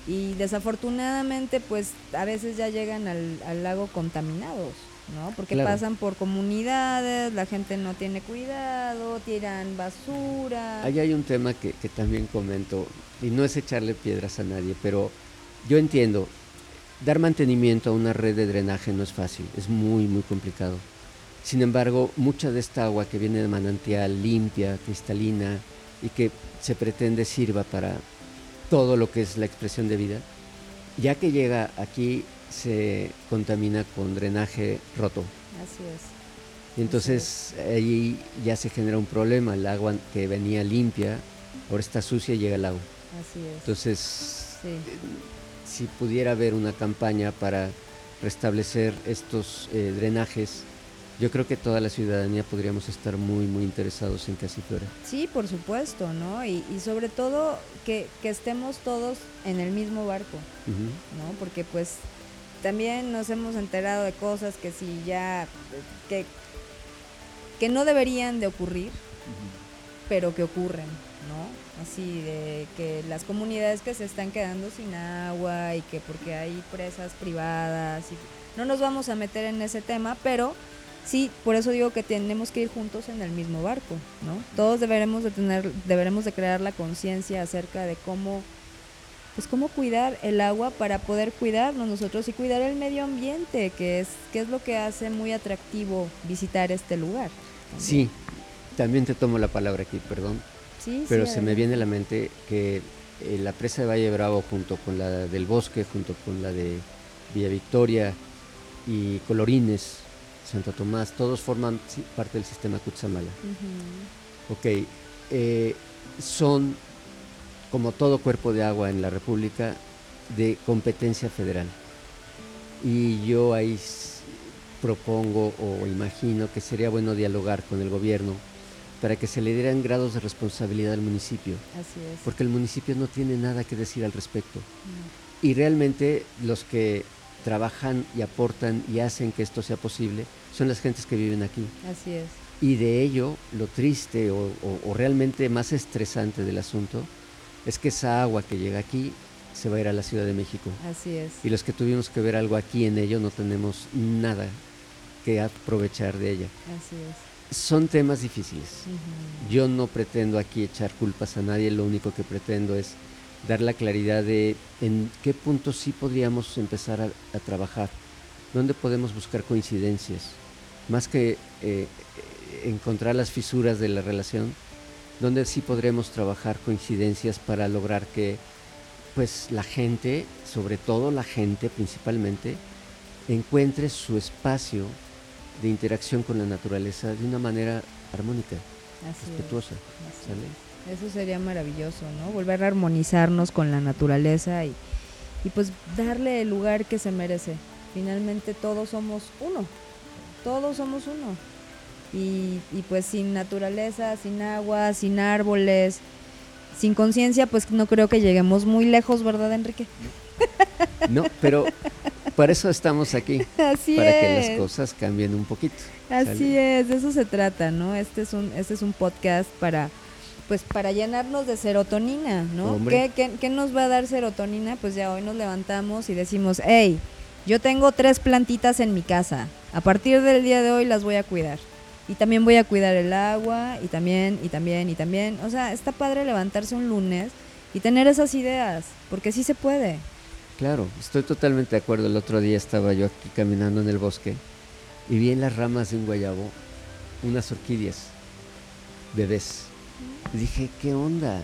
y desafortunadamente pues a veces ya llegan al, lago contaminados, ¿no? Porque pasan por comunidades, la gente no tiene cuidado, tiran basura. Ahí hay un tema que, que también comento y no es echarle piedras a nadie, pero yo entiendo, dar mantenimiento a una red de drenaje no es fácil, es muy, muy complicado Sin embargo, mucha de esta agua que viene de manantial, limpia, cristalina, y que se pretende sirva para todo lo que es la expresión de vida, ya que llega aquí se contamina con drenaje roto. Así es. Y entonces ahí ya se genera un problema, el agua que venía limpia, ahora está sucia y llega el agua. Así es. Entonces, Sí. eh, si pudiera haber una campaña para restablecer estos eh, drenajes, yo creo que toda la ciudadanía podríamos estar muy, muy interesados en que así fuera. Sí, por supuesto, ¿no? Y, y sobre todo que, que estemos todos en el mismo barco. ¿no? Porque pues también nos hemos enterado de cosas que si ya, que, que no deberían de ocurrir, pero que ocurren, ¿no? Así de que las comunidades que se están quedando sin agua y que porque hay presas privadas y no nos vamos a meter en ese tema, pero sí, por eso digo que tenemos que ir juntos en el mismo barco, ¿no? Todos deberemos de tener deberemos de crear la conciencia acerca de cómo pues cómo cuidar el agua para poder cuidarnos nosotros y cuidar el medio ambiente, que es que es lo que hace muy atractivo visitar este lugar. también. Sí, también te tomo la palabra aquí, perdón, Sí, pero sí, se me viene a la mente que eh, la presa de Valle Bravo junto con la del Bosque, junto con la de Villa Victoria y Colorines, Santo Tomás, todos forman parte del sistema Cutzamala. Ujú. Ok, eh, son, como todo cuerpo de agua en la República, de competencia federal. Y yo ahí propongo o imagino que sería bueno dialogar con el gobierno para que se le dieran grados de responsabilidad al municipio, Así es. porque el municipio no tiene nada que decir al respecto. No. Y realmente los que trabajan y aportan y hacen que esto sea posible son las gentes que viven aquí. Así es. Y de ello, lo triste o, o- o realmente más estresante del asunto es que esa agua que llega aquí se va a ir a la Ciudad de México. Así es. Y los que tuvimos que ver algo aquí en ello no tenemos nada que aprovechar de ella. Así es. Son temas difíciles. Yo no pretendo aquí echar culpas a nadie, lo único que pretendo es dar la claridad de en qué puntos sí podríamos empezar a, a trabajar, dónde podemos buscar coincidencias, más que eh, encontrar las fisuras de la relación, donde sí podremos trabajar coincidencias para lograr que pues la gente, sobre todo la gente principalmente, encuentre su espacio de interacción con la naturaleza de una manera armónica, Así respetuosa. Eso sería maravilloso, ¿no? Volver a armonizarnos con la naturaleza y, y pues darle el lugar que se merece. Finalmente todos somos uno, todos somos uno. Y, y pues sin naturaleza, sin agua, sin árboles, sin conciencia, pues no creo que lleguemos muy lejos, ¿verdad, Enrique? No, pero para eso estamos aquí, [LAUGHS] Así para es. que las cosas cambien un poquito. Así ¿sale? es, de eso se trata, ¿no? Este es un, este es un podcast para, pues, para llenarnos de serotonina, ¿no? ¿Qué, qué, qué nos va a dar serotonina? Pues ya hoy nos levantamos y decimos, hey, yo tengo tres plantitas en mi casa. A partir del día de hoy las voy a cuidar. Y también voy a cuidar el agua, y también, y también, y también. O sea, está padre levantarse un lunes y tener esas ideas, porque sí se puede. Claro, estoy totalmente de acuerdo. El otro día estaba yo aquí caminando en el bosque y vi en las ramas de un guayabo unas orquídeas, bebés. Y dije, ¿qué onda?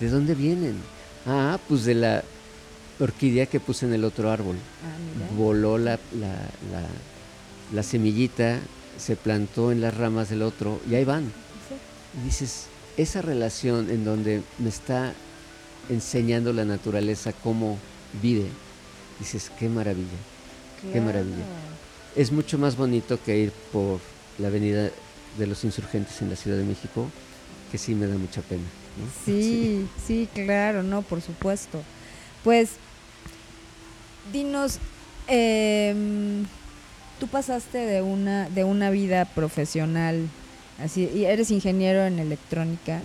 ¿De dónde vienen? Ah, pues de la orquídea que puse en el otro árbol. Ah, mira. Voló la, la, la, la semillita, se plantó en las ramas del otro y ahí van. Sí. Y dices, esa relación en donde me está enseñando la naturaleza cómo vive, dices, qué maravilla. Qué maravilla. Es mucho más bonito que ir por la avenida de los insurgentes en la Ciudad de México, que sí me da mucha pena. ¿no? Sí, [LAUGHS] sí, claro, no, por supuesto. Pues, dinos, em, tú pasaste de una, de una vida profesional, así, y eres ingeniero en electrónica,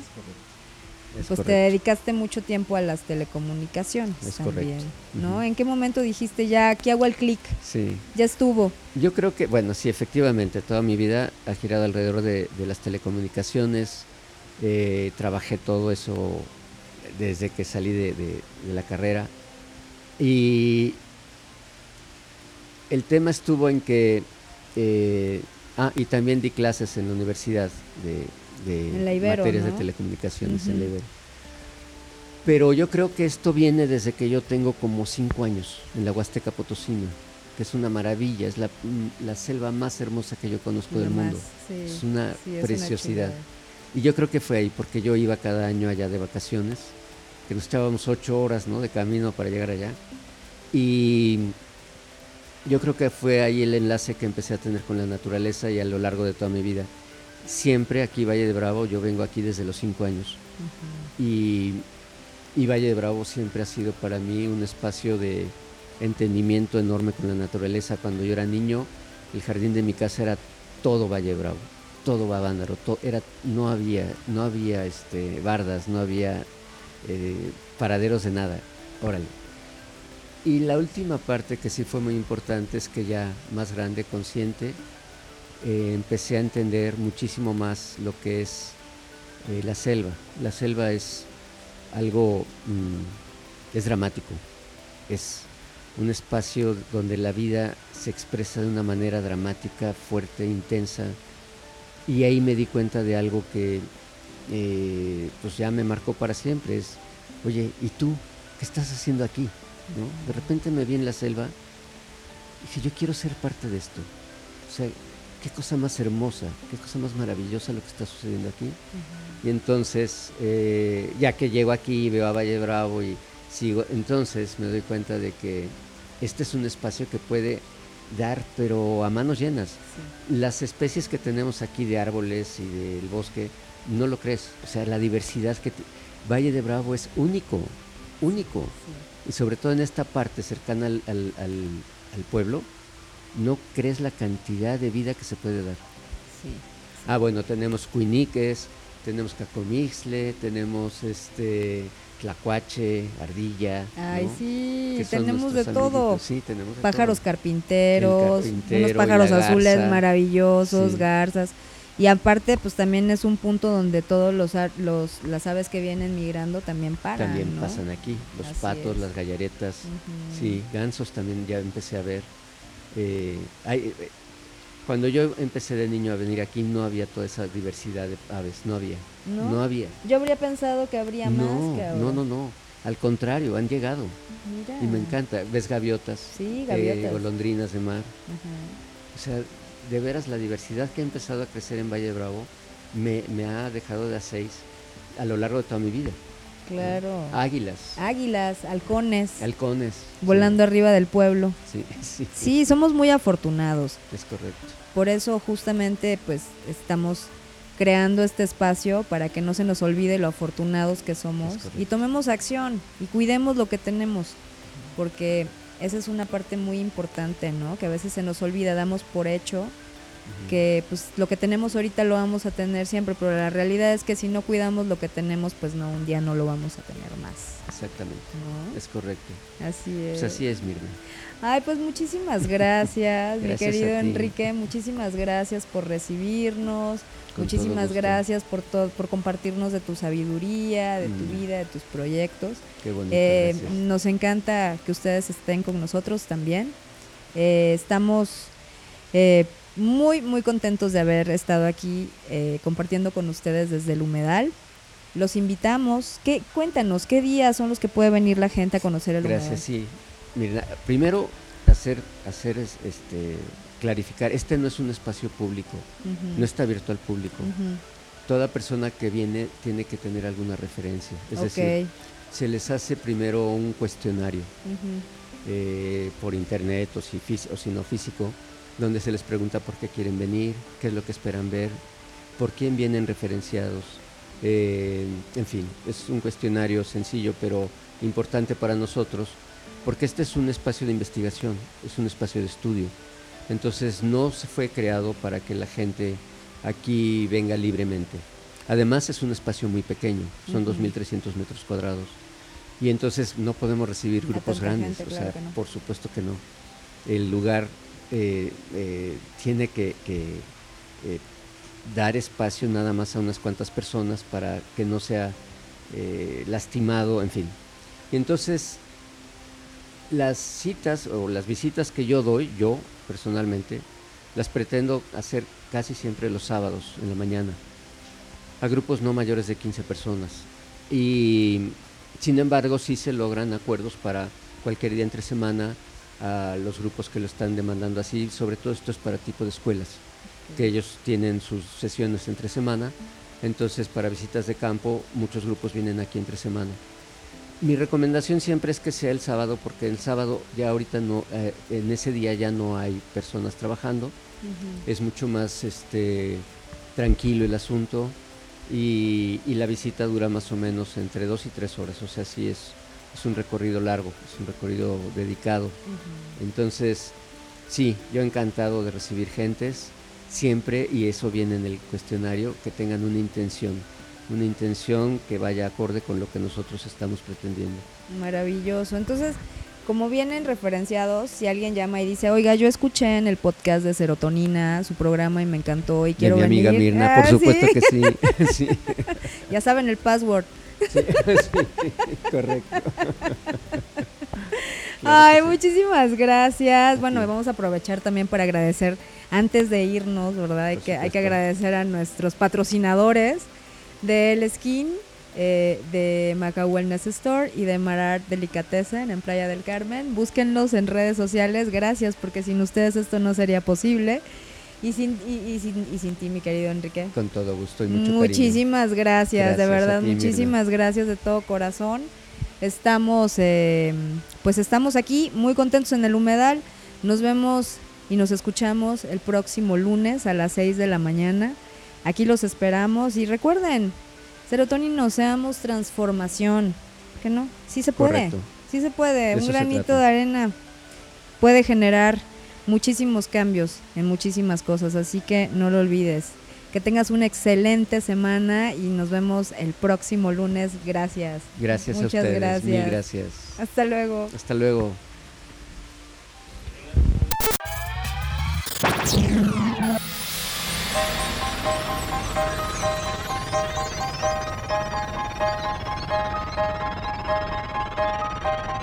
Es pues te dedicaste mucho tiempo a las telecomunicaciones Es también, correcto. ¿no? ¿En qué momento dijiste ya, aquí hago el clic, Sí. ya estuvo? Yo creo que, bueno, sí, efectivamente, toda mi vida ha girado alrededor de, de las telecomunicaciones. Eh, trabajé todo eso desde que salí de, de- de la carrera. Y el tema estuvo en que eh, Ah, y también di clases en la universidad de, de materias de telecomunicaciones en la Ibero. Pero yo creo que esto viene desde que yo tengo como cinco años en la Huasteca Potosina, que es una maravilla, es la, mm, la selva más hermosa que yo conozco del mundo. es una preciosidad. y yo creo que fue ahí, porque yo iba cada año allá de vacaciones, que nos echábamos ocho horas ¿no? de camino para llegar allá. Y yo creo que fue ahí el enlace que empecé a tener con la naturaleza y a lo largo de toda mi vida. Siempre aquí Valle de Bravo, yo vengo aquí desde los cinco años. y, y, Valle de Bravo siempre ha sido para mí un espacio de entendimiento enorme con la naturaleza. Cuando yo era niño, el jardín de mi casa era todo Valle de Bravo, todo Babándaro, era, no había, no había este, bardas, no había eh, paraderos de nada. Órale. Y la última parte que sí fue muy importante es que ya más grande, consciente, eh, empecé a entender muchísimo más lo que es eh, la selva. La selva es algo, mm, es dramático, es un espacio donde la vida se expresa de una manera dramática, fuerte, intensa. Y ahí me di cuenta de algo que eh, pues ya me marcó para siempre. Es, oye, ¿y tú qué estás haciendo aquí? ¿No? De repente me vi en la selva y dije, yo quiero ser parte de esto. O sea, qué cosa más hermosa, qué cosa más maravillosa lo que está sucediendo aquí. Y entonces, eh, ya que llego aquí, veo a Valle Bravo y sigo, entonces me doy cuenta de que este es un espacio que puede dar, pero a manos llenas. Las especies que tenemos aquí de árboles y del bosque, no lo crees. O sea, la diversidad que... Valle de Bravo es único, único. Y sobre todo en esta parte cercana al, al, pueblo, no crees la cantidad de vida que se puede dar. Ah, bueno, tenemos cuiniques, tenemos cacomixle, tenemos este tlacuache, ardilla. Ay, sí, tenemos de todo. Sí, tenemos pájaros carpinteros, unos pájaros azules maravillosos, garzas. Y aparte, pues también es un punto donde todos los, los las aves que vienen migrando también paran. También pasan aquí, los patos, las gallaretas, sí, gansos también ya empecé a ver. Eh, hay, eh, cuando yo empecé de niño a venir aquí no había toda esa diversidad de aves, no había, no, había. Yo habría pensado que habría más que ahora. No, no, no, al contrario, han llegado. Mira. Y me encanta, ves gaviotas, sí, gaviotas. Eh, golondrinas de mar. O sea, de veras la diversidad que ha empezado a crecer en Valle Bravo me, ha dejado de a seis a lo largo de toda mi vida. Claro. Águilas. Águilas, halcones. Halcones. Volando arriba del pueblo. Sí, [LAUGHS] sí. Sí, somos muy afortunados. Es correcto. Por eso justamente pues estamos creando este espacio para que no se nos olvide lo afortunados que somos y tomemos acción y cuidemos lo que tenemos, porque esa es una parte muy importante, ¿no? Que a veces se nos olvida, damos por hecho que pues lo que tenemos ahorita lo vamos a tener siempre, pero la realidad es que si no cuidamos lo que tenemos, pues no, un día no lo vamos a tener más. Exactamente. Es correcto. Así es. Pues así es, Mirna. Ay, pues muchísimas gracias, mi querido Enrique, muchísimas gracias por recibirnos, muchísimas gracias por todo, por compartirnos de tu sabiduría, de tu mm. vida, de tus proyectos. Qué bonito, eh, nos encanta que ustedes estén con nosotros también. Eh, estamos eh, muy, muy contentos de haber estado aquí compartiendo con ustedes desde el humedal. Los invitamos. ¿Qué, cuéntanos, ¿qué días son los que puede venir la gente a conocer el humedal? Gracias, sí primero hacer, hacer este, clarificar, este no es un espacio público, no está abierto al público. Toda persona que viene tiene que tener alguna referencia. Es decir, se les hace primero un cuestionario eh, por internet o si, o si no físico, donde se les pregunta por qué quieren venir, qué es lo que esperan ver, por quién vienen referenciados. Eh, en fin, es un cuestionario sencillo pero importante para nosotros porque este es un espacio de investigación, es un espacio de estudio. Entonces no se fue creado para que la gente aquí venga libremente. Además es un espacio muy pequeño, son 2.300 metros cuadrados. Y entonces no podemos recibir grupos grandes, o sea, por supuesto que no. El lugar eh, eh, tiene que, eh, dar espacio nada más a unas cuantas personas para que no sea lastimado, en fin. Y entonces las citas o las visitas que yo doy, yo personalmente, Las pretendo hacer casi siempre los sábados en la mañana, a grupos no mayores de 15 personas. Y sin embargo, sí se logran acuerdos para cualquier día entre semana a los grupos que lo están demandando así. Sobre todo esto es para tipo de escuelas, que ellos tienen sus sesiones entre semana. Entonces, para visitas de campo, muchos grupos vienen aquí entre semana. Mi recomendación siempre es que sea el sábado, porque el sábado ya ahorita no, eh, en ese día ya no hay personas trabajando. Es mucho más este, tranquilo el asunto y, la visita dura más o menos entre dos y tres horas, o sea, sí es, es un recorrido largo, es un recorrido dedicado. Entonces, sí, yo encantado de recibir gentes siempre, y eso viene en el cuestionario, que tengan una intención, una intención que vaya acorde con lo que nosotros estamos pretendiendo. Maravilloso. Entonces, como vienen referenciados, si alguien llama y dice, oiga, yo escuché en el podcast de Serotonina su programa y me encantó y quiero de mi amiga Mirna, por ah, supuesto que sí. [LAUGHS] [LAUGHS] [LAUGHS] Ya saben el password. Sí, correcto. Ay, muchísimas gracias. Bueno, vamos a aprovechar también para agradecer, antes de irnos, ¿verdad? Hay que, hay que agradecer a nuestros patrocinadores del Skin, eh, de Macau Wellness Store y de Marar Delicatessen en Playa del Carmen. Búsquenlos en redes sociales, gracias, porque sin ustedes esto no sería posible. Y sin, y, sin, y sin ti, mi querido Enrique. Con todo gusto y mucho Muchísimas gracias, de verdad, muchísimas gracias de todo corazón. Estamos, eh, pues estamos aquí muy contentos en el humedal. Nos vemos y nos escuchamos el próximo lunes a las 6 de la mañana. Aquí los esperamos y recuerden, serotonino, seamos transformación. Que no, sí se puede. Sí se puede. Un granito de arena puede generar muchísimos cambios en muchísimas cosas, así que no lo olvides. Que tengas una excelente semana y nos vemos el próximo lunes. Gracias. Gracias a ustedes. Gracias. Mil gracias. Hasta luego. Hasta luego. Thank